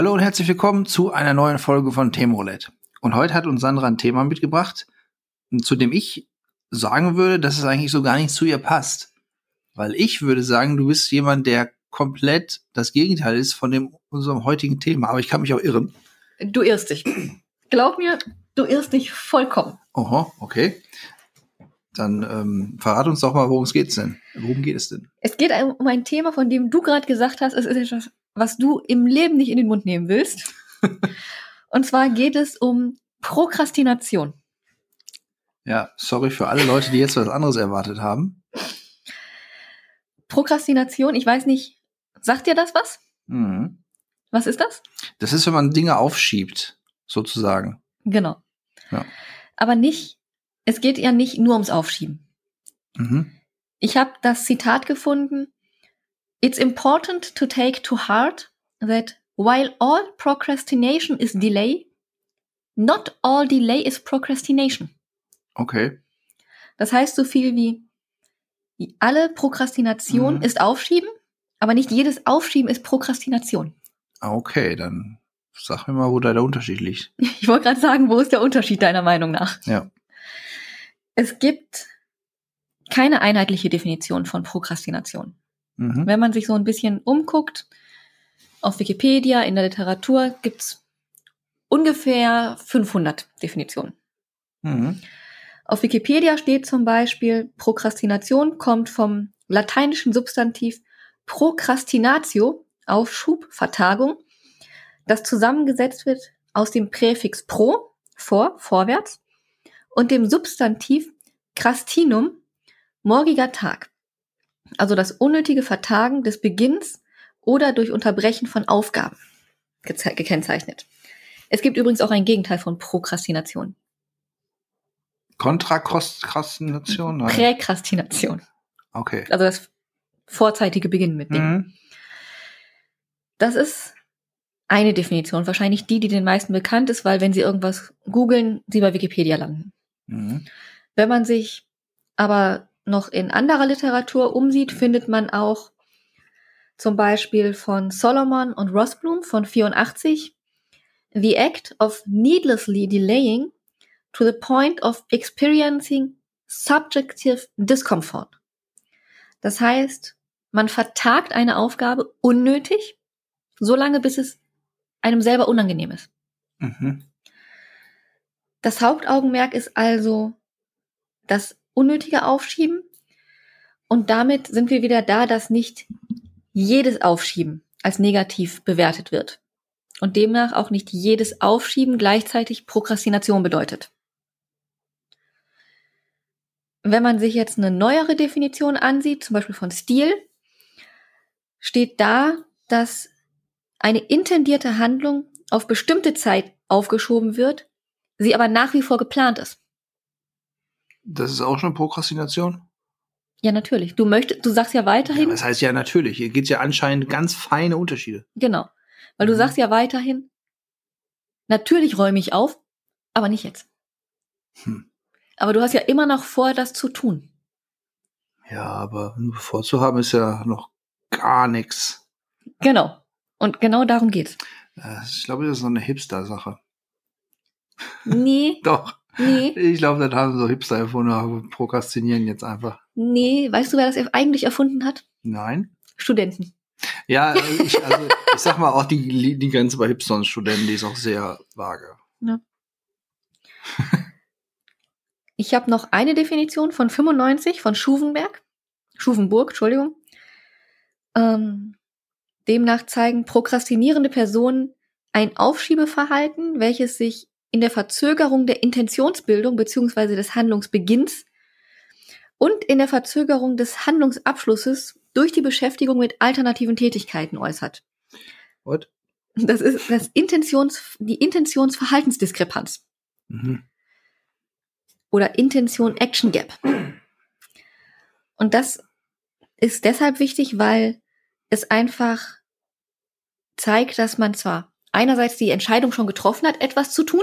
Hallo und herzlich willkommen zu einer neuen Folge von Themenroulette. Und heute hat uns Sandra ein Thema mitgebracht, zu dem ich sagen würde, dass es eigentlich so gar nicht zu ihr passt. Weil ich würde sagen, du bist jemand, der komplett das Gegenteil ist von dem unserem heutigen Thema. Aber ich kann mich auch irren. Du irrst dich. Glaub mir, du irrst dich vollkommen. Oho, okay. Dann ähm, verrat uns doch mal, worum es geht denn? Worum geht es denn? Es geht um ein Thema, von dem du gerade gesagt hast, es ist etwas, was du im Leben nicht in den Mund nehmen willst. Und zwar geht es um Prokrastination. Ja, sorry für alle Leute, die jetzt was anderes erwartet haben. Prokrastination, ich weiß nicht, sagt dir das was? Mhm. Was ist das? Das ist, wenn man Dinge aufschiebt, sozusagen. Genau. Ja. Aber nicht, es geht ja nicht nur ums Aufschieben. Mhm. Ich habe das Zitat gefunden. It's important to take to heart that while all procrastination is delay, not all delay is procrastination. Okay. Das heißt so viel wie alle Prokrastination Mhm. ist Aufschieben, aber nicht jedes Aufschieben ist Prokrastination. Ah, Okay, dann sag mir mal, wo da der Unterschied liegt. Ich wollte gerade sagen, wo ist der Unterschied deiner Meinung nach? Ja. Es gibt keine einheitliche Definition von Prokrastination. Mhm. Wenn man sich so ein bisschen umguckt, auf Wikipedia, in der Literatur gibt's ungefähr 500 Definitionen. Mhm. Auf Wikipedia steht zum Beispiel, Prokrastination kommt vom lateinischen Substantiv procrastinatio, Aufschub, Vertagung, das zusammengesetzt wird aus dem Präfix pro, vor, vorwärts, und dem Substantiv crastinum, morgiger Tag. Also das unnötige Vertagen des Beginns oder durch Unterbrechen von Aufgaben gekennzeichnet. Es gibt übrigens auch ein Gegenteil von Prokrastination. Kontrakrastination? Präkrastination. Okay. Also das vorzeitige Beginnen mit Dingen. Mhm. Das ist eine Definition, wahrscheinlich die, die den meisten bekannt ist, weil wenn sie irgendwas googeln, sie bei Wikipedia landen. Mhm. Wenn man sich aber noch in anderer Literatur umsieht, findet man auch zum Beispiel von Solomon und Rossblum von 84 The act of needlessly delaying to the point of experiencing subjective discomfort. Das heißt, man vertagt eine Aufgabe unnötig, solange bis es einem selber unangenehm ist. Mhm. Das Hauptaugenmerk ist also das unnötige Aufschieben. Und damit sind wir wieder da, dass nicht jedes Aufschieben als negativ bewertet wird. Und demnach auch nicht jedes Aufschieben gleichzeitig Prokrastination bedeutet. Wenn man sich jetzt eine neuere Definition ansieht, zum Beispiel von Stil, steht da, dass eine intendierte Handlung auf bestimmte Zeit aufgeschoben wird, sie aber nach wie vor geplant ist. Das ist auch schon Prokrastination? Ja, natürlich. Du möchtest, du sagst ja Ja, weiterhin, das heißt ja natürlich. Hier gibt's ja anscheinend ganz feine Unterschiede. genau. Weil du Mhm. sagst ja weiterhin, natürlich räume ich auf, aber nicht jetzt. Hm. Aber du hast ja immer noch vor, das zu tun. Ja, aber nur vorzuhaben ist ja noch gar nichts. Genau. Und genau darum geht's. Äh, Ich glaube, das ist so eine Hipster-Sache. Nee, Doch. Nee, Ich glaube, das haben so Hipster erfunden, aber prokrastinieren jetzt einfach. nee. Weißt du, wer das eigentlich erfunden hat? Nein. Studenten. Ja, ich, also, ich sag mal, auch die, die Grenze bei Hipster und Studenten, die ist auch sehr vage. Ich habe noch eine Definition von 95 von Schuvenberg. Schuvenburg, Entschuldigung. Ähm, demnach zeigen prokrastinierende Personen ein Aufschiebeverhalten, welches sich in der Verzögerung der Intentionsbildung beziehungsweise des Handlungsbeginns und in der Verzögerung des Handlungsabschlusses durch die Beschäftigung mit alternativen Tätigkeiten äußert. What? Das ist das Intentions, die Intentionsverhaltensdiskrepanz Mhm. oder Intention Action Gap. Und das ist deshalb wichtig, weil es einfach zeigt, dass man zwar einerseits die Entscheidung schon getroffen hat, etwas zu tun,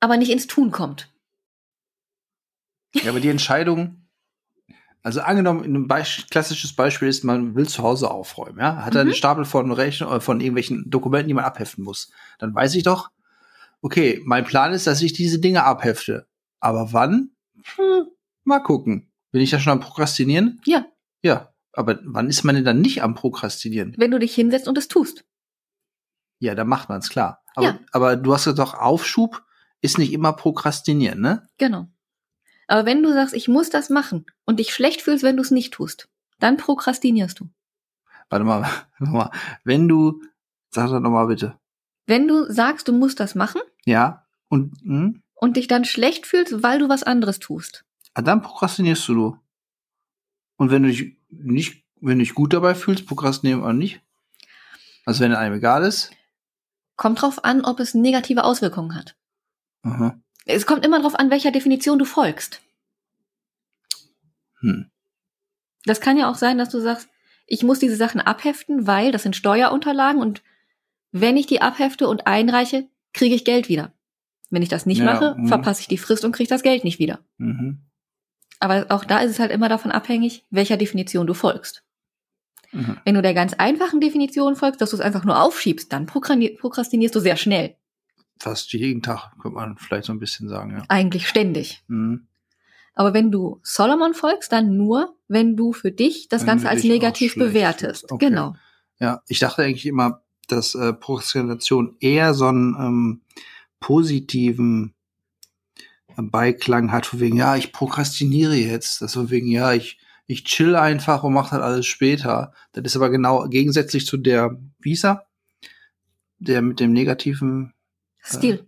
aber nicht ins Tun kommt. Ja, aber die Entscheidung, Also angenommen, ein Beisp klassisches Beispiel ist, man will zu Hause aufräumen, ja, hat er Mhm. einen Stapel von Rechnung, äh, von irgendwelchen Dokumenten, die man abheften muss. Dann weiß ich doch, okay, mein Plan ist, dass ich diese Dinge abhefte. Aber wann? Hm, mal gucken. Bin ich da schon am Prokrastinieren? Ja. Ja. Aber wann ist man denn dann nicht am Prokrastinieren? Wenn du dich hinsetzt und es tust. Ja, dann macht man es klar. Aber, Ja. aber du hast ja doch Aufschub ist nicht immer Prokrastinieren, ne? Genau. Aber wenn du sagst, ich muss das machen und dich schlecht fühlst, wenn du es nicht tust, dann prokrastinierst du. Warte mal, warte mal. Wenn du, sag das nochmal bitte. Wenn du sagst, du musst das machen Ja. Und hm? und dich dann schlecht fühlst, weil du was anderes tust. Ah, dann prokrastinierst du du. Und wenn du dich nicht, wenn du dich gut dabei fühlst, prokrastinieren auch nicht. Also wenn einem egal ist. Kommt drauf an, ob es negative Auswirkungen hat. Aha. Es kommt immer drauf an, welcher Definition du folgst. Hm. Das kann ja auch sein, dass du sagst, ich muss diese Sachen abheften, weil das sind Steuerunterlagen und wenn ich die abhefte und einreiche, kriege ich Geld wieder. Wenn ich das nicht Ja, mache, mhm. verpasse ich die Frist und kriege das Geld nicht wieder. Mhm. Aber auch da ist es halt immer davon abhängig, welcher Definition du folgst. Mhm. Wenn du der ganz einfachen Definition folgst, dass du es einfach nur aufschiebst, dann prokrastinierst du sehr schnell. Fast jeden Tag, könnte man vielleicht so ein bisschen sagen, ja. Eigentlich ständig. Mhm. Aber wenn du Solomon folgst, dann nur, wenn du für dich das Wenn Ganze als negativ bewertest. Okay. Genau. Ja, ich dachte eigentlich immer, dass äh, Prokrastination eher so einen ähm, positiven äh, Beiklang hat, von wegen, ja, ich prokrastiniere jetzt. Das von wegen, ja, ich, ich chill einfach und mache halt alles später. Das ist aber genau gegensätzlich zu der, er? Der mit dem negativen Stil.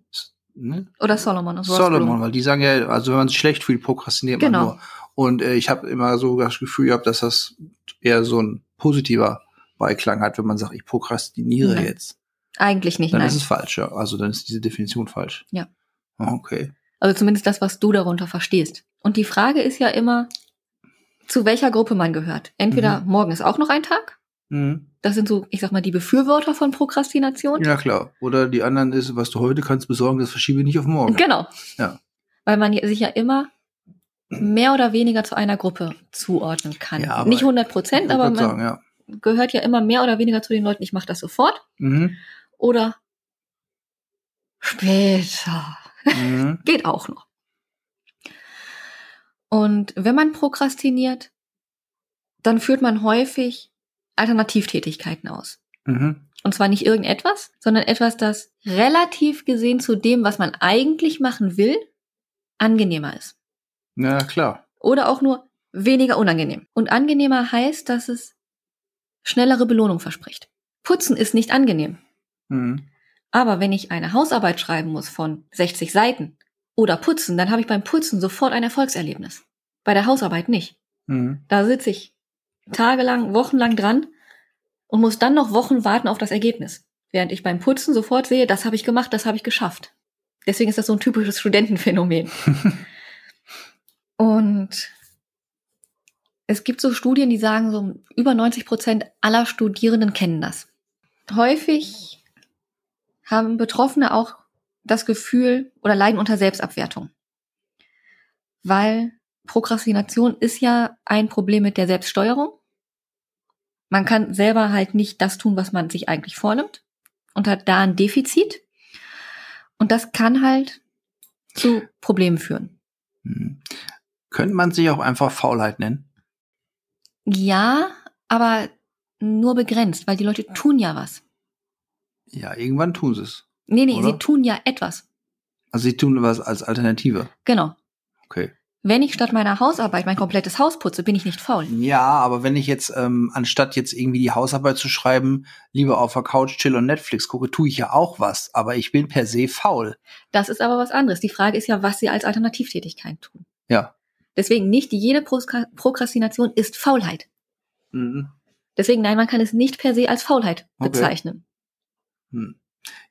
Äh, ne? Oder Solomon aus Solomon, weil die sagen ja, also wenn man sich schlecht fühlt, prokrastiniert Genau. man nur. Und äh, ich habe immer so das Gefühl gehabt, dass das eher so ein positiver Beiklang hat, wenn man sagt, ich prokrastiniere Nein. jetzt. Eigentlich nicht, Dann nein. ist es falsch, ja. Also dann ist diese Definition falsch. Ja. Ah, Okay. Also zumindest das, was du darunter verstehst. Und die Frage ist ja immer, zu welcher Gruppe man gehört. Entweder Mhm. morgen ist auch noch ein Tag. Mhm. Das sind so, ich sag mal, die Befürworter von Prokrastination. Ja klar. Oder die anderen ist, was du heute kannst besorgen, das verschiebe ich nicht auf morgen. Genau. Ja. Weil man sich ja immer mehr oder weniger zu einer Gruppe zuordnen kann. Ja, aber Nicht 100 Prozent, aber man sagen, ja. gehört ja immer mehr oder weniger zu den Leuten, ich mache das sofort Mhm. oder später. Mhm. Geht auch noch. Und wenn man prokrastiniert, dann führt man häufig Alternativtätigkeiten aus. Mhm. Und zwar nicht irgendetwas, sondern etwas, das relativ gesehen zu dem, was man eigentlich machen will, angenehmer ist. Ja, klar. Oder auch nur weniger unangenehm. Und angenehmer heißt, dass es schnellere Belohnung verspricht. Putzen ist nicht angenehm. Mhm. Aber wenn ich eine Hausarbeit schreiben muss von 60 Seiten oder putzen, dann habe ich beim Putzen sofort ein Erfolgserlebnis. Bei der Hausarbeit nicht. Mhm. Da sitze ich tagelang, wochenlang dran und muss dann noch Wochen warten auf das Ergebnis. Während ich beim Putzen sofort sehe, das habe ich gemacht, das habe ich geschafft. Deswegen ist das so ein typisches Studentenphänomen. Und es gibt so Studien, die sagen, so über 90 Prozent aller Studierenden kennen das. Häufig haben Betroffene auch das Gefühl oder leiden unter Selbstabwertung. Weil Prokrastination ist ja ein Problem mit der Selbststeuerung. Man kann selber halt nicht das tun, was man sich eigentlich vornimmt und hat da ein Defizit. Und das kann halt zu Problemen führen. Mhm. Könnte man sich auch einfach Faulheit nennen? Ja, aber nur begrenzt, weil die Leute tun ja was. Ja, irgendwann tun sie es. Nee, nee, Oder? sie tun ja etwas. Also sie tun was als Alternative. Genau. Okay. Wenn ich statt meiner Hausarbeit mein komplettes Haus putze, bin ich nicht faul. Ja, aber wenn ich jetzt, ähm, anstatt jetzt irgendwie die Hausarbeit zu schreiben, lieber auf der Couch chill und Netflix gucke, tue ich ja auch was. Aber ich bin per se faul. Das ist aber was anderes. Die Frage ist ja, was sie als Alternativtätigkeit tun. Ja. Deswegen nicht jede Prokrastination ist Faulheit. Mhm. Deswegen nein, man kann es nicht per se als Faulheit Okay. bezeichnen. Hm.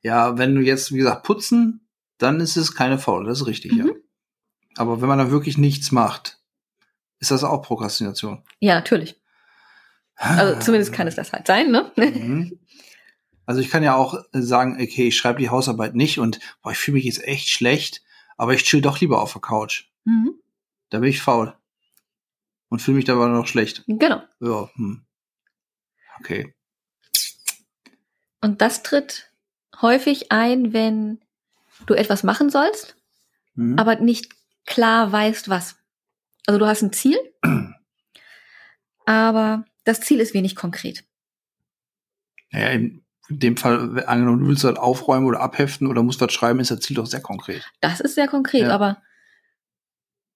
Ja, wenn du jetzt, wie gesagt, putzen, dann ist es keine Faul, das ist richtig, ja. Aber wenn man dann wirklich nichts macht, ist das auch Prokrastination. Ja, natürlich. Also zumindest kann es das halt sein, ne? Mhm. Also ich kann ja auch sagen, okay, ich schreibe die Hausarbeit nicht und boah, ich fühle mich jetzt echt schlecht, aber ich chill doch lieber auf der Couch. Mhm. Da bin ich faul. und fühle mich dabei noch schlecht. Genau. Ja, hm. Okay. Und das tritt häufig ein, wenn du etwas machen sollst, Mhm. aber nicht klar weißt, was. Also du hast ein Ziel, aber das Ziel ist wenig konkret. Naja, in dem Fall, angenommen, du willst halt aufräumen oder abheften oder musst was schreiben, ist das Ziel doch sehr konkret. Das ist sehr konkret, Ja. aber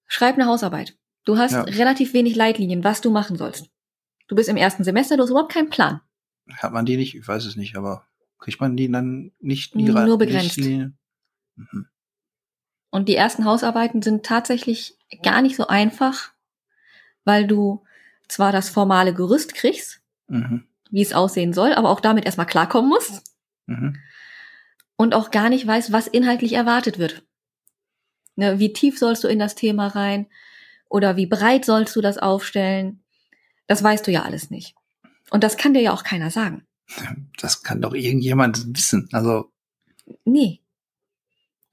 schreib eine Hausarbeit. Du hast Ja. relativ wenig Leitlinien, was du machen sollst. Du bist im ersten Semester, du hast überhaupt keinen Plan. Hat man die nicht? Ich weiß es nicht, aber kriegt man die dann nicht die Nur begrenzt. Mhm. Und die ersten Hausarbeiten sind tatsächlich gar nicht so einfach, weil du zwar das formale Gerüst kriegst, Mhm. wie es aussehen soll, aber auch damit erstmal klarkommen musst Mhm. und auch gar nicht weißt, was inhaltlich erwartet wird. Ne, wie tief sollst du in das Thema rein oder wie breit sollst du das aufstellen? Das weißt du ja alles nicht. Und das kann dir ja auch keiner sagen. Das kann doch irgendjemand wissen. Also, Nee.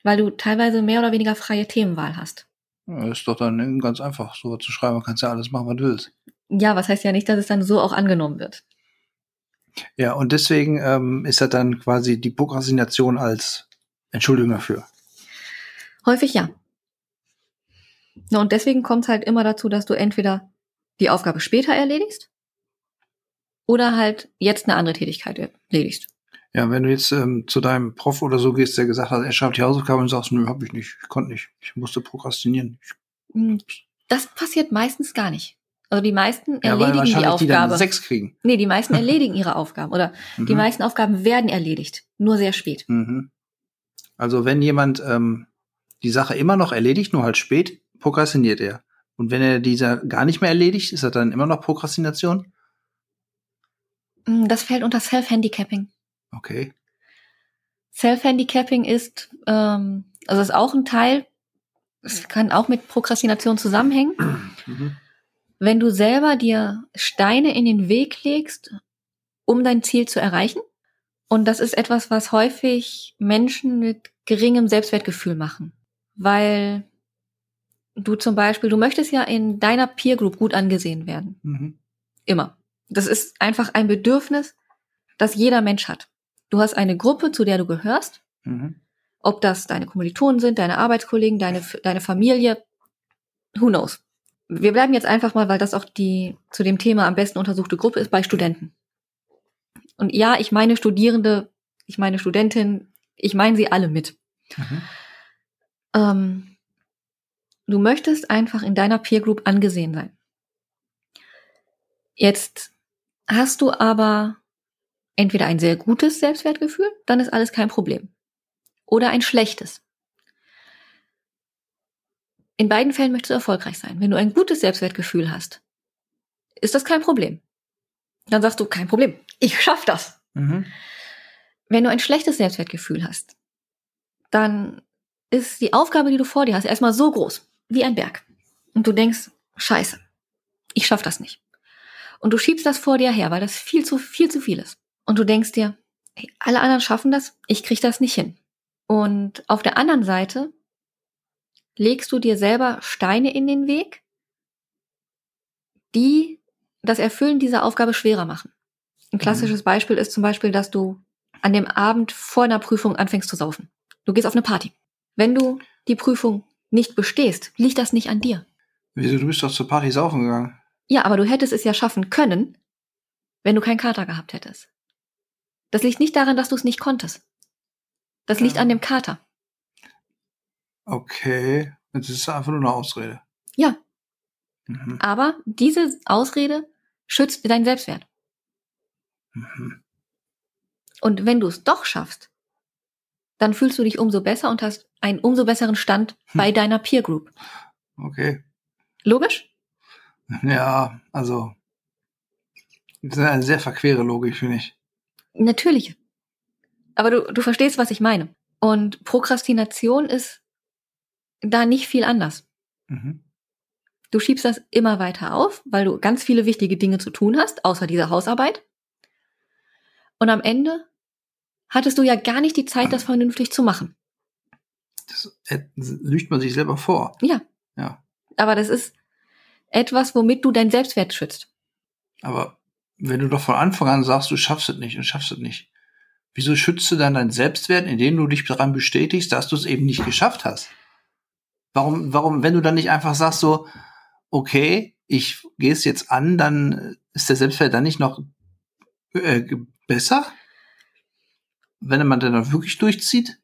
Weil du teilweise mehr oder weniger freie Themenwahl hast. ja, ist doch dann ganz einfach, so zu schreiben. Man kannst ja alles machen, was du willst. Ja, was heißt ja nicht, dass es dann so auch angenommen wird. Ja, und deswegen ähm, ist das dann quasi die Prokrastination als Entschuldigung dafür. Häufig ja. Na, und deswegen kommt es halt immer dazu, dass du entweder die Aufgabe später erledigst oder halt jetzt eine andere Tätigkeit erledigst. Ja, wenn du jetzt ähm, zu deinem Prof oder so gehst, der gesagt hat, er schreibt die Hausaufgaben und sagst, nö, hab ich nicht, ich konnte nicht, ich musste prokrastinieren. Ich, Hm, Das passiert meistens gar nicht. Also die meisten ja, erledigen die wahrscheinlich die dann Aufgabe. sechs kriegen. nee, die meisten erledigen ihre Aufgaben oder die Mhm. meisten Aufgaben werden erledigt, nur sehr spät. Mhm. Also wenn jemand ähm, die Sache immer noch erledigt, nur halt spät, prokrastiniert er. Und wenn er diese gar nicht mehr erledigt, ist das dann immer noch Prokrastination? Hm, Das fällt unter Self-Handicapping. Okay. Self-Handicapping ist, ähm, also ist auch ein Teil, es kann auch mit Prokrastination zusammenhängen. Mhm. wenn du selber dir Steine in den Weg legst, um dein Ziel zu erreichen. Und das ist etwas, was häufig Menschen mit geringem Selbstwertgefühl machen. Weil du zum Beispiel, du möchtest ja in deiner Peer Group gut angesehen werden. Mhm. Immer. Das ist einfach ein Bedürfnis, das jeder Mensch hat. Du hast eine Gruppe, zu der du gehörst. Mhm. Ob das deine Kommilitonen sind, deine Arbeitskollegen, deine, deine Familie, who knows. Wir bleiben jetzt einfach mal, weil das auch die zu dem Thema am besten untersuchte Gruppe ist, bei Studenten. Und ja, ich meine Studierende, ich meine Studentin, ich meine sie alle mit. Mhm. Ähm, du möchtest einfach in deiner Peer Group angesehen sein. Jetzt hast du aber entweder ein sehr gutes Selbstwertgefühl, dann ist alles kein Problem. Oder ein schlechtes. In beiden Fällen möchtest du erfolgreich sein. Wenn du ein gutes Selbstwertgefühl hast, ist das kein Problem. Dann sagst du, kein Problem, ich schaff das. Mhm. Wenn du ein schlechtes Selbstwertgefühl hast, dann ist die Aufgabe, die du vor dir hast, erstmal so groß wie ein Berg. Und du denkst, scheiße, ich schaff das nicht. Und du schiebst das vor dir her, weil das viel zu, viel zu viel ist. Und du denkst dir, hey, alle anderen schaffen das, ich krieg das nicht hin. Und auf der anderen Seite legst du dir selber Steine in den Weg, die das Erfüllen dieser Aufgabe schwerer machen. Ein klassisches Beispiel ist zum Beispiel, dass du an dem Abend vor einer Prüfung anfängst zu saufen. Du gehst auf eine Party. Wenn du die Prüfung nicht bestehst, liegt das nicht an dir. Wieso, du bist doch zur Party saufen gegangen? Ja, aber du hättest es ja schaffen können, wenn du keinen Kater gehabt hättest. Das liegt nicht daran, dass du es nicht konntest. Das liegt Ja. an dem Kater. Okay. Das ist einfach nur eine Ausrede. Ja, Mhm. aber diese Ausrede schützt deinen Selbstwert. Mhm. Und wenn du es doch schaffst, dann fühlst du dich umso besser und hast einen umso besseren Stand bei deiner Peer Group. Okay. Logisch? Ja, also. Das ist eine sehr verquere Logik, finde ich. Natürlich. Aber du, du verstehst, was ich meine. Und Prokrastination ist da nicht viel anders. Mhm. Du schiebst das immer weiter auf, weil du ganz viele wichtige Dinge zu tun hast, außer dieser Hausarbeit. Und am Ende hattest du ja gar nicht die Zeit, das vernünftig zu machen. Das äh, lügt man sich selber vor. Ja. Ja. Aber das ist, etwas, womit du deinen Selbstwert schützt. Aber wenn du doch von Anfang an sagst, du schaffst es nicht und schaffst es nicht, wieso schützt du dann deinen Selbstwert, indem du dich daran bestätigst, dass du es eben nicht geschafft hast? Warum, warum, wenn du dann nicht einfach sagst so, okay, ich gehe es jetzt an, dann ist der Selbstwert dann nicht noch äh, besser? Wenn man dann wirklich durchzieht?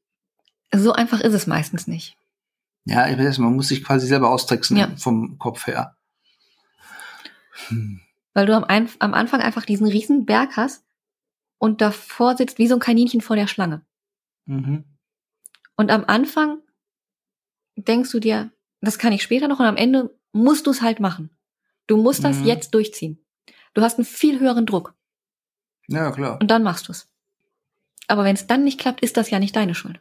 So einfach ist es meistens nicht. Ja, ich weiß, man muss sich quasi selber austricksen Ja. vom Kopf her. Hm. Weil du am, Ein am Anfang einfach diesen riesen Berg hast und davor sitzt wie so ein Kaninchen vor der Schlange. Mhm. Und am Anfang denkst du dir, das kann ich später noch und am Ende musst du es halt machen. Du musst das Mhm. jetzt durchziehen. Du hast einen viel höheren Druck Ja, klar. und dann machst du es. Aber wenn es dann nicht klappt, ist das ja nicht deine Schuld.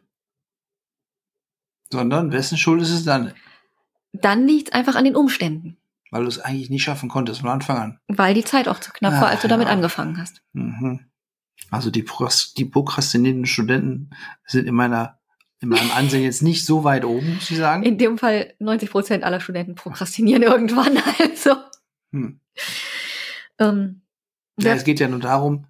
Sondern wessen Schuld ist es dann? Dann liegt es einfach an den Umständen, Weil du es eigentlich nicht schaffen konntest von Anfang an. weil die Zeit auch zu knapp Ah, war, als du damit ja. angefangen hast. Mhm. Also die, die prokrastinierenden Studenten sind in meiner in meinem Ansehen jetzt nicht so weit oben, muss ich sagen. In dem Fall 90 Prozent aller Studenten prokrastinieren irgendwann. Also Hm. ähm, Ja, es geht ja nur darum,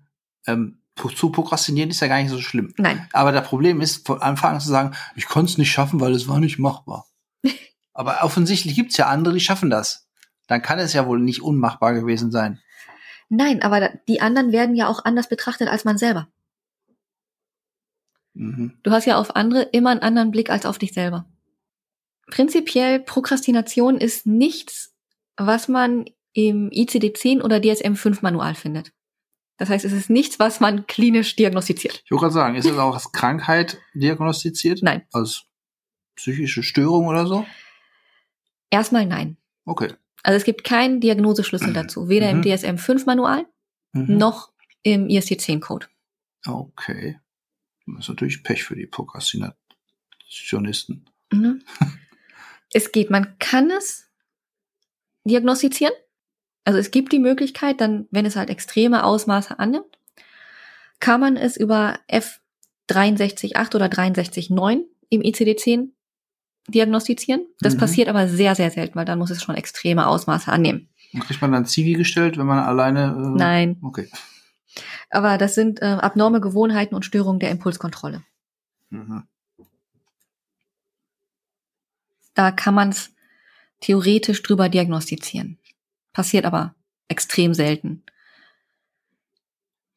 ähm, zu prokrastinieren ist ja gar nicht so schlimm. nein, Aber das Problem ist, von Anfang an zu sagen, ich konnte es nicht schaffen, weil es war nicht machbar. Aber offensichtlich gibt's ja andere, die schaffen das. Dann kann es ja wohl nicht unmachbar gewesen sein. nein, aber die anderen werden ja auch anders betrachtet als man selber. Mhm. Du hast ja auf andere immer einen anderen Blick als auf dich selber. Prinzipiell Prokrastination ist nichts, was man im ICD-10 oder DSM-5 Manual findet. Das heißt, es ist nichts, was man klinisch diagnostiziert. Ich wollte gerade sagen, ist es auch als Krankheit diagnostiziert? Nein. Als psychische Störung oder so? Erstmal nein. Okay. Also es gibt keinen Diagnoseschlüssel dazu, weder im Mhm. DSM-5 Manual Mhm. noch im ISD-10 Code. Okay. Das ist natürlich Pech für die Prokrastinationisten. Mhm. es geht, man kann es diagnostizieren. Also es gibt die Möglichkeit, dann, wenn es halt extreme Ausmaße annimmt, kann man es über F638 oder 639 im ICD-10 diagnostizieren. Das Mhm. passiert aber sehr, sehr selten, weil dann muss es schon extreme Ausmaße annehmen. Und Kriegt man dann Zivi gestellt, wenn man alleine. Äh, Nein, Okay. aber das sind äh, abnorme Gewohnheiten und Störungen der Impulskontrolle. Mhm. Da kann man es theoretisch drüber diagnostizieren. Passiert aber extrem selten.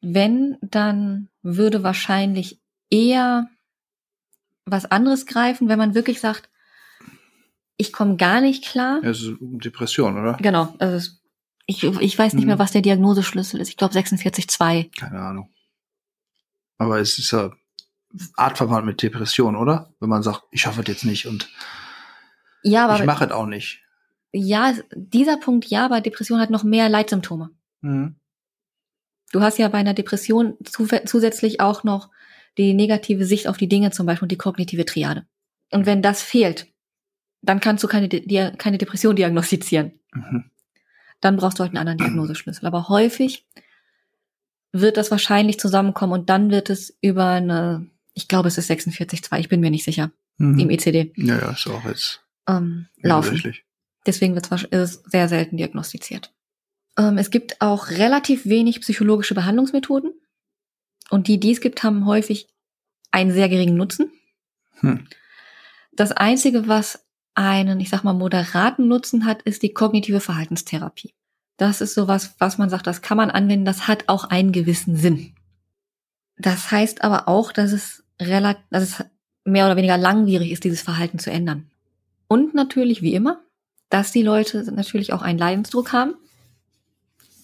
Wenn, dann würde wahrscheinlich eher was anderes greifen, wenn man wirklich sagt, ich komme gar nicht klar. Ja, es ist Depression, oder? Genau, also ich, ich weiß nicht Mhm. mehr, was der Diagnoseschlüssel ist. Ich glaube 46.2. Keine Ahnung. Aber es ist ja artverwandt mit Depression, oder? Wenn man sagt, ich schaffe es jetzt nicht und Ja, ich aber mache es auch nicht. ja, dieser Punkt ja, aber Depression hat noch mehr Leitsymptome. Mhm. Du hast ja bei einer Depression zu, zusätzlich auch noch die negative Sicht auf die Dinge zum Beispiel und die kognitive Triade. Und wenn das fehlt, dann kannst du keine, Di keine Depression diagnostizieren. Mhm. Dann brauchst du halt einen anderen Diagnoseschlüssel. Aber häufig wird das wahrscheinlich zusammenkommen und dann wird es über eine, ich glaube es ist 46.2, ich bin mir nicht sicher, Mhm. im ECD Ja, ja, ist auch jetzt ähm, laufen. Deswegen wird es sehr selten diagnostiziert. Ähm, es gibt auch relativ wenig psychologische Behandlungsmethoden. Und die, die es gibt, haben häufig einen sehr geringen Nutzen. Hm. Das Einzige, was einen, ich sag mal, moderaten Nutzen hat, ist die kognitive Verhaltenstherapie. Das ist sowas, was man sagt, das kann man anwenden, das hat auch einen gewissen Sinn. Das heißt aber auch, dass es relativ, dass es mehr oder weniger langwierig ist, dieses Verhalten zu ändern. Und natürlich, wie immer, dass die Leute natürlich auch einen Leidensdruck haben,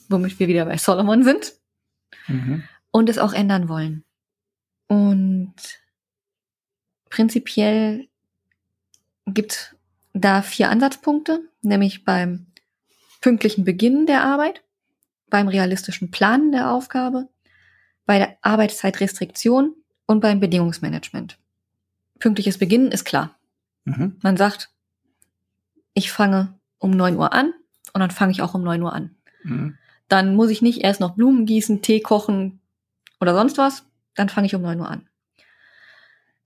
womit wir wieder bei Solomon sind, Mhm. und es auch ändern wollen. Und prinzipiell gibt da vier Ansatzpunkte, nämlich beim pünktlichen Beginn der Arbeit, beim realistischen Planen der Aufgabe, bei der Arbeitszeitrestriktion und beim Bedingungsmanagement. Pünktliches Beginnen ist klar. Mhm. Man sagt, ich fange um neun Uhr an und dann fange ich auch um neun Uhr an. Mhm. Dann muss ich nicht erst noch Blumen gießen, Tee kochen oder sonst was. Dann fange ich um neun Uhr an.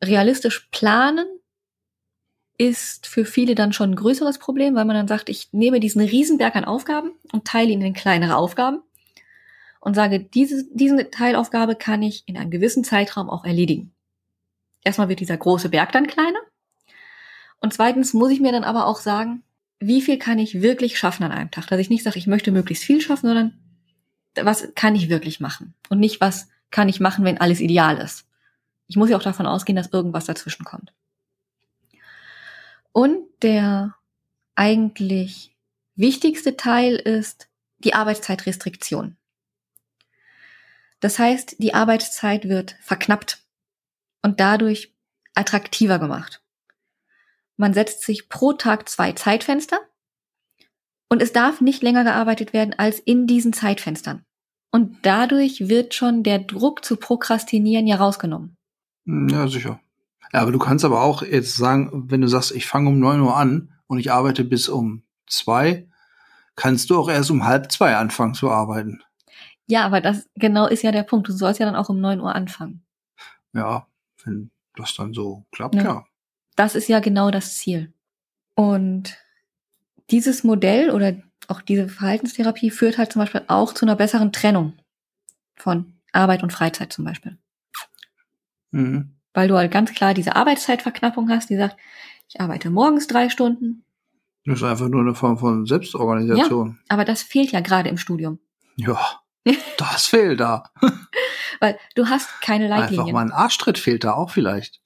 Realistisch planen ist für viele dann schon ein größeres Problem, weil man dann sagt, ich nehme diesen Riesenberg an Aufgaben und teile ihn in kleinere Aufgaben und sage, diese, diese Teilaufgabe kann ich in einem gewissen Zeitraum auch erledigen. Erstmal wird dieser große Berg dann kleiner. Und zweitens muss ich mir dann aber auch sagen, wie viel kann ich wirklich schaffen an einem Tag? Dass ich nicht sage, ich möchte möglichst viel schaffen, sondern was kann ich wirklich machen? Und nicht, was kann ich machen, wenn alles ideal ist. Ich muss ja auch davon ausgehen, dass irgendwas dazwischen kommt. Und der eigentlich wichtigste Teil ist die Arbeitszeitrestriktion. Das heißt, die Arbeitszeit wird verknappt und dadurch attraktiver gemacht. Man setzt sich pro Tag zwei Zeitfenster und es darf nicht länger gearbeitet werden als in diesen Zeitfenstern. Und dadurch wird schon der Druck zu prokrastinieren ja rausgenommen. Ja, sicher. Ja, aber du kannst aber auch jetzt sagen, wenn du sagst, ich fange um neun Uhr an und ich arbeite bis um zwei, kannst du auch erst um halb zwei anfangen zu arbeiten. Ja, aber das genau ist ja der Punkt. Du sollst ja dann auch um neun Uhr anfangen. Ja, wenn das dann so klappt, ja. ja. Das ist ja genau das Ziel. Und dieses Modell oder auch diese Verhaltenstherapie führt halt zum Beispiel auch zu einer besseren Trennung von Arbeit und Freizeit zum Beispiel. Mhm weil du halt ganz klar diese Arbeitszeitverknappung hast, die sagt, ich arbeite morgens drei Stunden. Das ist einfach nur eine Form von Selbstorganisation. Ja, aber das fehlt ja gerade im Studium. Ja, das fehlt da. weil du hast keine Leitlinien. Einfach mal ein Arschtritt fehlt da auch vielleicht.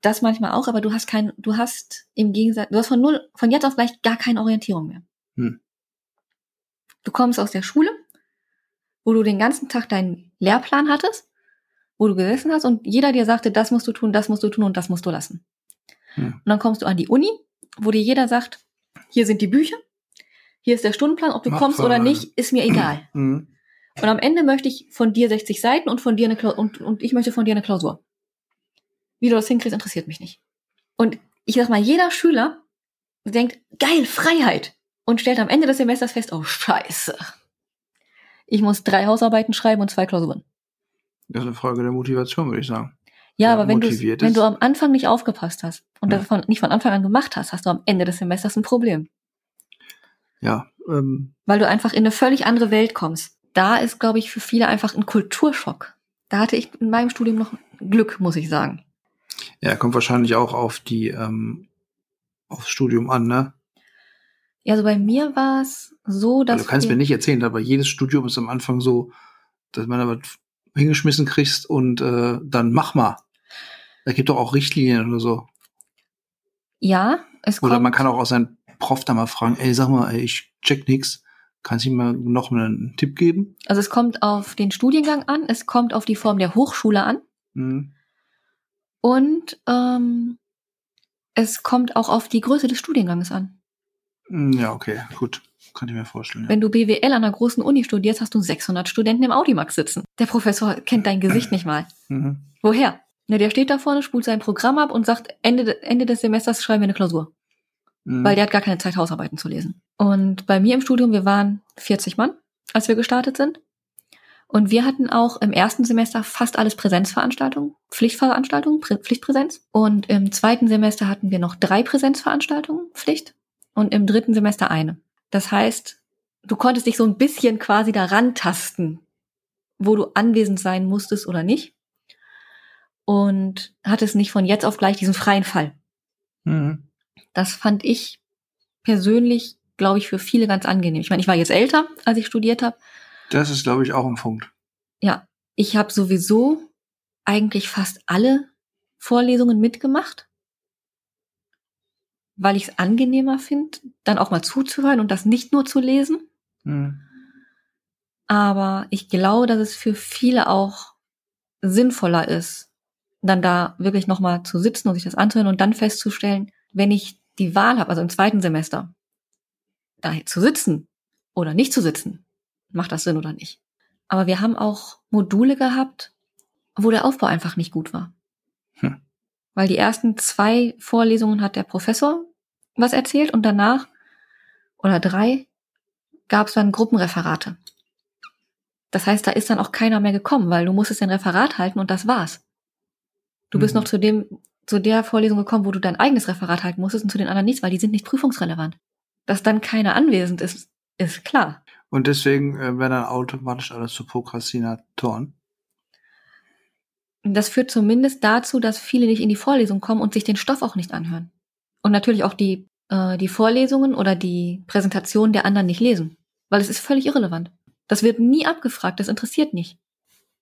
Das manchmal auch, aber du hast kein, du hast im Gegensatz, du hast von null, von jetzt auf gleich gar keine Orientierung mehr. Hm. Du kommst aus der Schule, wo du den ganzen Tag deinen Lehrplan hattest wo du gesessen hast und jeder dir sagte, das musst du tun, das musst du tun und das musst du lassen. Hm. Und dann kommst du an die Uni, wo dir jeder sagt, hier sind die Bücher, hier ist der Stundenplan, ob du Mach kommst oder nicht, ist mir egal. Hm. Und am Ende möchte ich von dir 60 Seiten und von dir eine Klausur, und, und ich möchte von dir eine Klausur. Wie du das hinkriegst, interessiert mich nicht. Und ich sag mal, jeder Schüler denkt, geil, Freiheit. Und stellt am Ende des Semesters fest, oh scheiße. Ich muss drei Hausarbeiten schreiben und zwei Klausuren. Das ist eine Frage der Motivation, würde ich sagen. Ja, aber wenn du, wenn du am Anfang nicht aufgepasst hast und ja. das von, nicht von Anfang an gemacht hast, hast du am Ende des Semesters ein Problem. Ja. Ähm, Weil du einfach in eine völlig andere Welt kommst. Da ist, glaube ich, für viele einfach ein Kulturschock. Da hatte ich in meinem Studium noch Glück, muss ich sagen. Ja, kommt wahrscheinlich auch auf die ähm, aufs Studium an, ne? Ja, also bei mir war es so, dass. Also du kannst mir nicht erzählen, aber jedes Studium ist am Anfang so, dass man aber hingeschmissen kriegst und äh, dann mach mal. Da gibt doch auch Richtlinien oder so. Ja, es kommt. Oder man kann auch aus seinem Prof da mal fragen, ey, sag mal, ey, ich check nix. Kannst du mir noch einen Tipp geben? Also es kommt auf den Studiengang an, es kommt auf die Form der Hochschule an. Mhm. Und ähm, es kommt auch auf die Größe des Studienganges an. Hm, ja, okay, gut. Kann ich mir vorstellen. Ja. Wenn du BWL an einer großen Uni studierst, hast du 600 Studenten im Audimax sitzen. Der Professor kennt dein Gesicht nicht mal. Mhm. Woher? Ne, der steht da vorne, spult sein Programm ab und sagt, Ende, Ende des Semesters schreiben wir eine Klausur. Mhm. Weil der hat gar keine Zeit, Hausarbeiten zu lesen. Und bei mir im Studium, wir waren 40 Mann, als wir gestartet sind. Und wir hatten auch im ersten Semester fast alles Präsenzveranstaltungen, Pflichtveranstaltungen, Pflichtpräsenz. Und im zweiten Semester hatten wir noch drei Präsenzveranstaltungen, Pflicht. Und im dritten Semester eine. Das heißt, du konntest dich so ein bisschen quasi daran tasten, wo du anwesend sein musstest oder nicht. Und hattest nicht von jetzt auf gleich diesen freien Fall. Mhm. Das fand ich persönlich, glaube ich, für viele ganz angenehm. Ich meine, ich war jetzt älter, als ich studiert habe. Das ist, glaube ich, auch ein Punkt. Ja, ich habe sowieso eigentlich fast alle Vorlesungen mitgemacht weil ich es angenehmer finde, dann auch mal zuzuhören und das nicht nur zu lesen. Mhm. Aber ich glaube, dass es für viele auch sinnvoller ist, dann da wirklich nochmal zu sitzen und sich das anzuhören und dann festzustellen, wenn ich die Wahl habe, also im zweiten Semester, da zu sitzen oder nicht zu sitzen, macht das Sinn oder nicht. Aber wir haben auch Module gehabt, wo der Aufbau einfach nicht gut war. Weil die ersten zwei Vorlesungen hat der Professor was erzählt und danach oder drei gab es dann Gruppenreferate. Das heißt, da ist dann auch keiner mehr gekommen, weil du musstest ein Referat halten und das war's. Du mhm. bist noch zu dem zu der Vorlesung gekommen, wo du dein eigenes Referat halten musstest und zu den anderen nichts, weil die sind nicht prüfungsrelevant. Dass dann keiner anwesend ist, ist klar. Und deswegen äh, werden dann automatisch alles zu Prokrastinatoren. Das führt zumindest dazu, dass viele nicht in die Vorlesung kommen und sich den Stoff auch nicht anhören. Und natürlich auch die, äh, die Vorlesungen oder die Präsentation der anderen nicht lesen. Weil es ist völlig irrelevant. Das wird nie abgefragt, das interessiert nicht.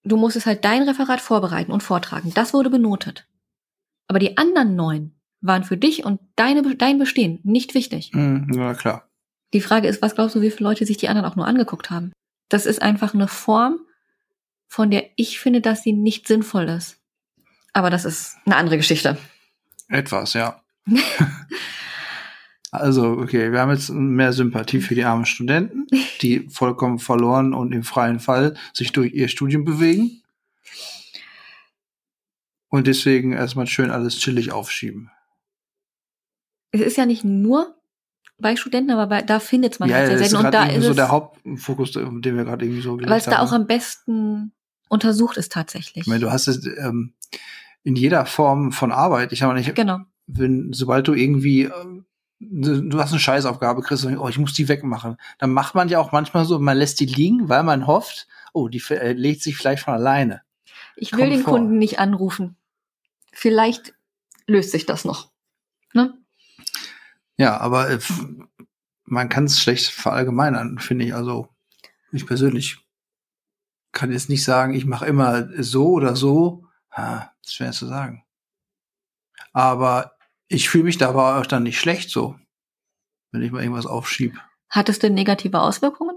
Du musstest halt dein Referat vorbereiten und vortragen. Das wurde benotet. Aber die anderen neun waren für dich und deine, dein Bestehen nicht wichtig. Mhm, ja, klar. Die Frage ist, was glaubst du, wie viele Leute sich die anderen auch nur angeguckt haben? Das ist einfach eine Form, von der ich finde, dass sie nicht sinnvoll ist. Aber das ist eine andere Geschichte. Etwas, ja. also, okay, wir haben jetzt mehr Sympathie für die armen Studenten, die vollkommen verloren und im freien Fall sich durch ihr Studium bewegen. Und deswegen erstmal schön alles chillig aufschieben. Es ist ja nicht nur bei Studenten, aber bei, da findet man ja, halt sehr selten. Und da ist so der Hauptfokus, den wir gerade irgendwie so weil es da auch am besten untersucht ist tatsächlich. Ich meine, du hast es ähm, in jeder Form von Arbeit. Ich habe nicht, Genau. wenn, sobald du irgendwie, ähm, du hast eine Scheißaufgabe, kriegst du, oh, ich muss die wegmachen. Dann macht man ja auch manchmal so, man lässt die liegen, weil man hofft, oh, die äh, legt sich vielleicht von alleine. Ich will Kommt den vor. Kunden nicht anrufen. Vielleicht löst sich das noch. Ne? Ja, aber äh, man kann es schlecht verallgemeinern, finde ich. Also ich persönlich kann jetzt nicht sagen, ich mache immer so oder so. Ha, ist schwer zu sagen. Aber ich fühle mich dabei auch dann nicht schlecht so, wenn ich mal irgendwas aufschieb. Hat es denn negative Auswirkungen?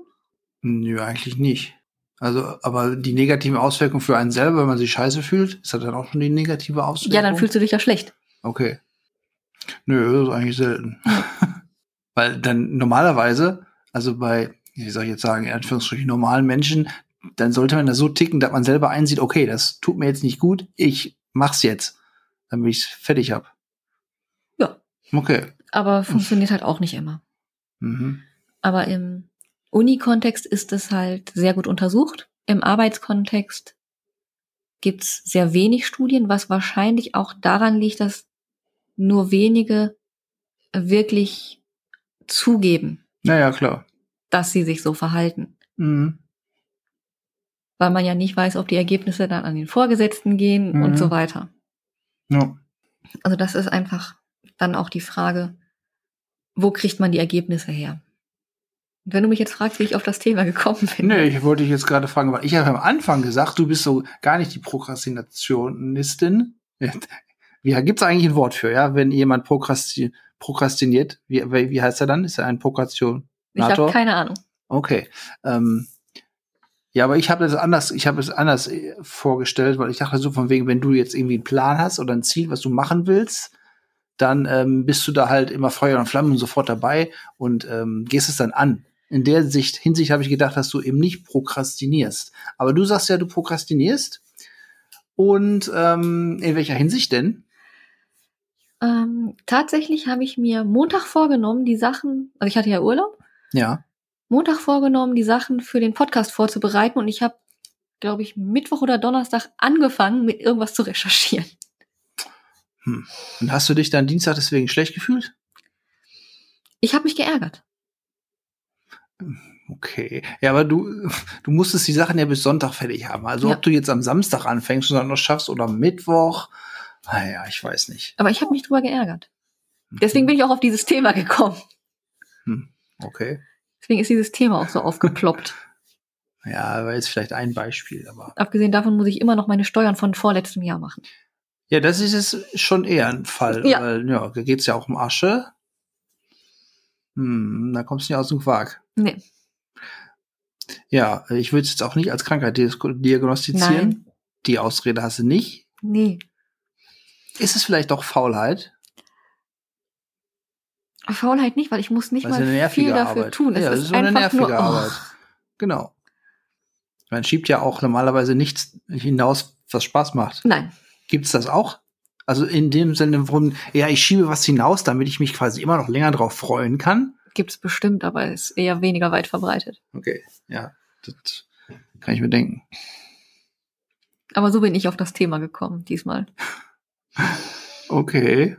Nö, eigentlich nicht. Also, aber die negativen Auswirkungen für einen selber, wenn man sich scheiße fühlt, ist das dann auch schon die negative Auswirkung? Ja, dann fühlst du dich ja schlecht. Okay. Nö, das ist eigentlich selten. Weil dann normalerweise, also bei, wie soll ich jetzt sagen, in Anführungsstrichen normalen Menschen, dann sollte man da so ticken, dass man selber einsieht, okay, das tut mir jetzt nicht gut, ich mach's jetzt, damit ich's fertig hab. Ja. Okay. Aber funktioniert halt auch nicht immer. Mhm. Aber im Uni-Kontext ist es halt sehr gut untersucht. Im Arbeitskontext gibt's sehr wenig Studien, was wahrscheinlich auch daran liegt, dass nur wenige wirklich zugeben, Naja, klar. dass sie sich so verhalten. Mhm. Weil man ja nicht weiß, ob die Ergebnisse dann an den Vorgesetzten gehen Mhm. und so weiter. Ja. Also das ist einfach dann auch die Frage, wo kriegt man die Ergebnisse her? Und wenn du mich jetzt fragst, wie ich auf das Thema gekommen bin. Nee, ich wollte dich jetzt gerade fragen, weil ich habe am Anfang gesagt, du bist so gar nicht die Prokrastinationistin. Wie gibt's eigentlich ein Wort für, ja? Wenn jemand prokrasti prokrastiniert, wie, wie wie heißt er dann? Ist er ein Prokrastinator? ich habe keine Ahnung. Okay. Ähm, ja, aber ich habe das anders, ich habe es anders äh, vorgestellt, weil ich dachte so von wegen, wenn du jetzt irgendwie einen Plan hast oder ein Ziel, was du machen willst, dann ähm, bist du da halt immer Feuer und Flamme und sofort dabei und ähm, gehst es dann an. In der Sicht, Hinsicht habe ich gedacht, dass du eben nicht prokrastinierst. Aber du sagst ja, du prokrastinierst. Und ähm, in welcher Hinsicht denn? Ähm, tatsächlich habe ich mir Montag vorgenommen, die Sachen, also ich hatte ja Urlaub, Ja. Montag vorgenommen, die Sachen für den Podcast vorzubereiten und ich habe, glaube ich, Mittwoch oder Donnerstag angefangen, mit irgendwas zu recherchieren. Hm. Und hast du dich dann Dienstag deswegen schlecht gefühlt? Ich habe mich geärgert. Okay. Ja, aber du, du musstest die Sachen ja bis Sonntag fertig haben. Also Ja. ob du jetzt am Samstag anfängst und dann noch schaffst oder am Mittwoch, naja, ich weiß nicht. Aber ich habe mich drüber geärgert. Deswegen bin ich auch auf dieses Thema gekommen. Hm. Okay. Deswegen ist dieses Thema auch so aufgeploppt. Ja, war jetzt vielleicht ein Beispiel, aber. Abgesehen davon muss ich immer noch meine Steuern von vorletztem Jahr machen. Ja, das ist es schon eher ein Fall. Ja. Weil, ja, da geht's ja auch um Asche. Hm, da kommst du nicht aus dem Quark. Nee. Ja, ich würde es jetzt auch nicht als Krankheit diagnostizieren. Nein. Die Ausrede hast du nicht. Nee. Ist es vielleicht doch Faulheit? Faulheit nicht, weil ich muss nicht es mal viel dafür Arbeit. tun. Es ja, das ist, so eine einfach nervige nur, oh, Arbeit. Genau. Man schiebt ja auch normalerweise nichts hinaus, was Spaß macht. Nein. Gibt's das auch? Also in dem Sinne, wo, ja, ich schiebe was hinaus, damit ich mich quasi immer noch länger drauf freuen kann. Gibt's bestimmt, aber ist eher weniger weit verbreitet. Okay, ja, das kann ich mir denken. Aber so bin ich auf das Thema gekommen diesmal. Okay.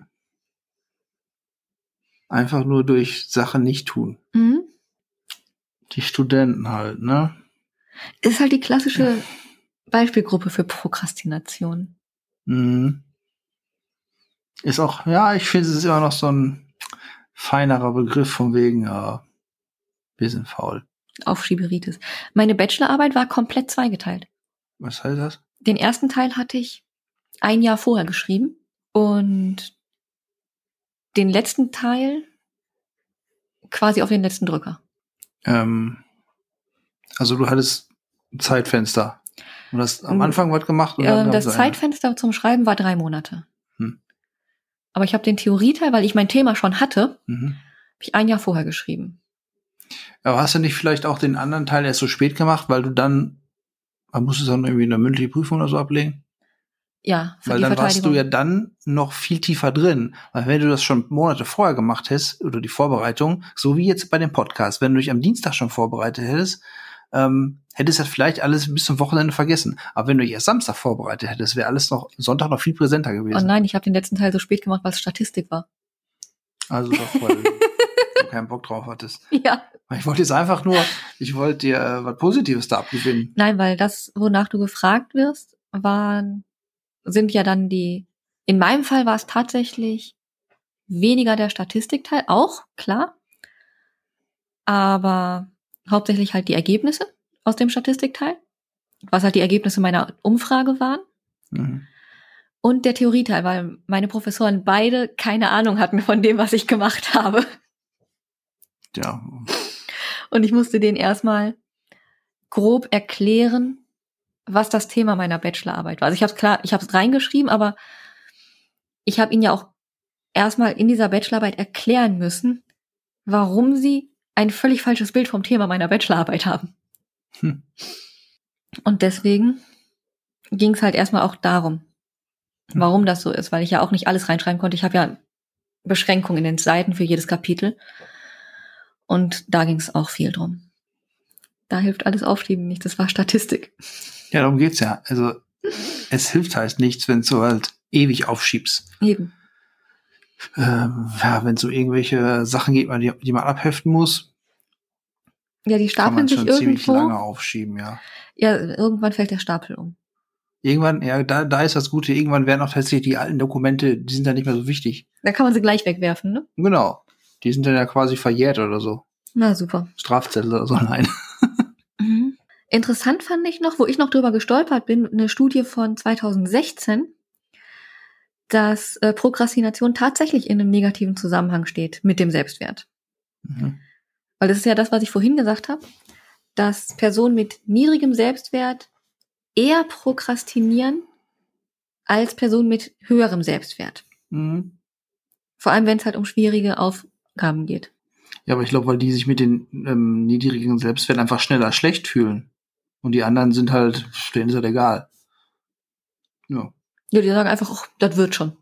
Einfach nur durch Sachen nicht tun. Mhm. Die Studenten halt, ne? Ist halt die klassische Beispielgruppe für Prokrastination. Mhm. Ist auch, ja, ich finde, es ist immer noch so ein feinerer Begriff von wegen, ja, wir sind faul. Aufschieberitis. Meine Bachelorarbeit war komplett zweigeteilt. Was heißt das? Den ersten Teil hatte ich ein Jahr vorher geschrieben und den letzten Teil quasi auf den letzten Drücker. Ähm, also du hattest ein Zeitfenster. Und hast am Mhm. Anfang was gemacht und dann kam das. Zeitfenster zum Schreiben war drei Monate. Hm. Aber ich habe den Theorieteil, weil ich mein Thema schon hatte, Mhm. habe ich ein Jahr vorher geschrieben. Aber hast du nicht vielleicht auch den anderen Teil erst so spät gemacht, weil du dann, man muss es dann irgendwie eine mündliche Prüfung oder so ablegen? Ja, Weil dann warst du ja dann noch viel tiefer drin. Weil wenn du das schon Monate vorher gemacht hättest, oder die Vorbereitung, so wie jetzt bei dem Podcast, wenn du dich am Dienstag schon vorbereitet hättest, ähm, hättest du das vielleicht alles bis zum Wochenende vergessen. Aber wenn du dich erst Samstag vorbereitet hättest, wäre alles noch Sonntag noch viel präsenter oh gewesen. nein, ich habe den letzten Teil so spät gemacht, weil es Statistik war. Also doch, weil du keinen Bock drauf hattest. Ja. Ich wollte jetzt einfach nur, ich wollte dir äh, was Positives da abgewinnen. Nein, weil das, wonach du gefragt wirst, waren, sind ja dann die, in meinem Fall war es tatsächlich weniger der Statistikteil, auch, klar. Aber hauptsächlich halt die Ergebnisse aus dem Statistikteil, was halt die Ergebnisse meiner Umfrage waren. Mhm. Und der Theorieteil, weil meine Professoren beide keine Ahnung hatten von dem, was ich gemacht habe. Ja, Und ich musste denen erstmal grob erklären, was das Thema meiner Bachelorarbeit war. Also ich habe es klar, ich habe es reingeschrieben, aber ich habe ihnen ja auch erstmal in dieser Bachelorarbeit erklären müssen, warum sie ein völlig falsches Bild vom Thema meiner Bachelorarbeit haben. Hm. Und deswegen ging es halt erstmal auch darum, Hm. warum das so ist, weil ich ja auch nicht alles reinschreiben konnte. Ich habe ja Beschränkungen in den Seiten für jedes Kapitel. Und da ging es auch viel drum. Da hilft alles Aufschieben nicht. Das war Statistik. ja, darum geht's ja. Also es hilft halt nichts, wenn du halt ewig aufschiebst. Eben. Ähm, ja, wenn es so irgendwelche Sachen gibt, die, die man abheften muss, Ja, die stapeln sich schon ziemlich irgendwo. lange aufschieben, ja. Ja, irgendwann fällt der Stapel um. Irgendwann, ja, da, da ist das Gute, irgendwann werden auch tatsächlich die alten Dokumente, die sind dann nicht mehr so wichtig. Da kann man sie gleich wegwerfen, ne? Genau. Die sind dann ja quasi verjährt oder so. Na super. Strafzettel oder so, nein. Interessant fand ich noch, wo ich noch drüber gestolpert bin, eine Studie von 2016, dass äh, Prokrastination tatsächlich in einem negativen Zusammenhang steht mit dem Selbstwert. Mhm. Weil das ist ja das, was ich vorhin gesagt habe, dass Personen mit niedrigem Selbstwert eher prokrastinieren als Personen mit höherem Selbstwert. Mhm. Vor allem, wenn es halt um schwierige Aufgaben geht. Ja, aber ich glaube, weil die sich mit den ähm, niedrigen Selbstwert einfach schneller schlecht fühlen. Und die anderen sind halt, denen ist halt egal. Ja. Ja, die sagen einfach, oh, das wird schon.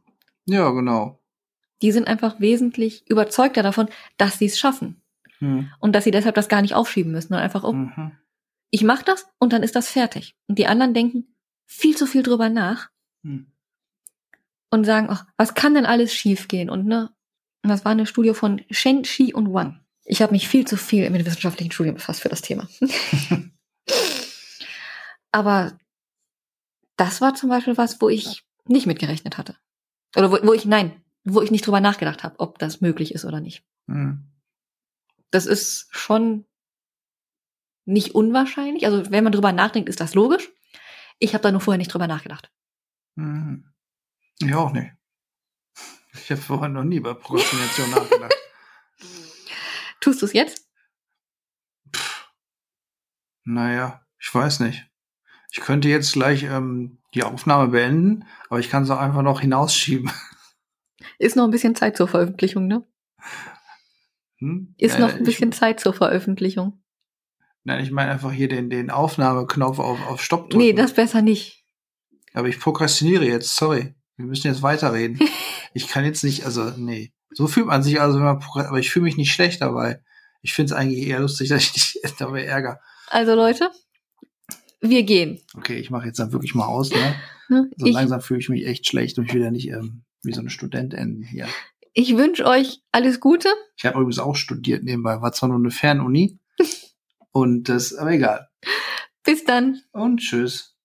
Ja, genau. Die sind einfach wesentlich überzeugter davon, dass sie es schaffen. Mhm. Und dass sie deshalb das gar nicht aufschieben müssen. Und einfach, oh, Mhm. ich mache das und dann ist das fertig. Und die anderen denken viel zu viel drüber nach Mhm. und sagen, ach, was kann denn alles schiefgehen? Und ne, und das war eine Studie von Shen, Shi und Wang. Ich habe mich viel zu viel mit wissenschaftlichen Studien befasst für das Thema. Aber das war zum Beispiel was, wo ich nicht mitgerechnet hatte. Oder wo, wo ich, nein, wo ich nicht drüber nachgedacht habe, ob das möglich ist oder nicht. Mhm. Das ist schon nicht unwahrscheinlich. Also wenn man drüber nachdenkt, ist das logisch. Ich habe da nur vorher nicht drüber nachgedacht. Mhm. Ich auch nicht. Ich habe vorher noch nie über Prokrastination nachgedacht. Tust du es jetzt? Naja, ich weiß nicht. Ich könnte jetzt gleich ähm, die Aufnahme beenden, aber ich kann es auch einfach noch hinausschieben. Ist noch ein bisschen Zeit zur Veröffentlichung, ne? Hm? Ist Ja, noch ein ich- bisschen Zeit zur Veröffentlichung. Nein, ich meine einfach hier den, den Aufnahmeknopf auf, auf Stopp drücken. Nee, das besser nicht. Aber ich prokrastiniere jetzt, sorry. Wir müssen jetzt weiterreden. ich kann jetzt nicht, also, nee. So fühlt man sich also, wenn man, aber ich fühle mich nicht schlecht dabei. Ich finde es eigentlich eher lustig, dass ich dich dabei ärgere. Also Leute, wir gehen. Okay, ich mache jetzt dann wirklich mal aus, ne? Ne? So Ich, langsam fühle ich mich echt schlecht und ich will ja nicht, ähm, Wie so eine Studentin hier. Ich wünsche euch alles Gute. Ich habe übrigens auch studiert nebenbei, war zwar nur eine Fernuni. und das, aber egal. Bis dann. Und tschüss.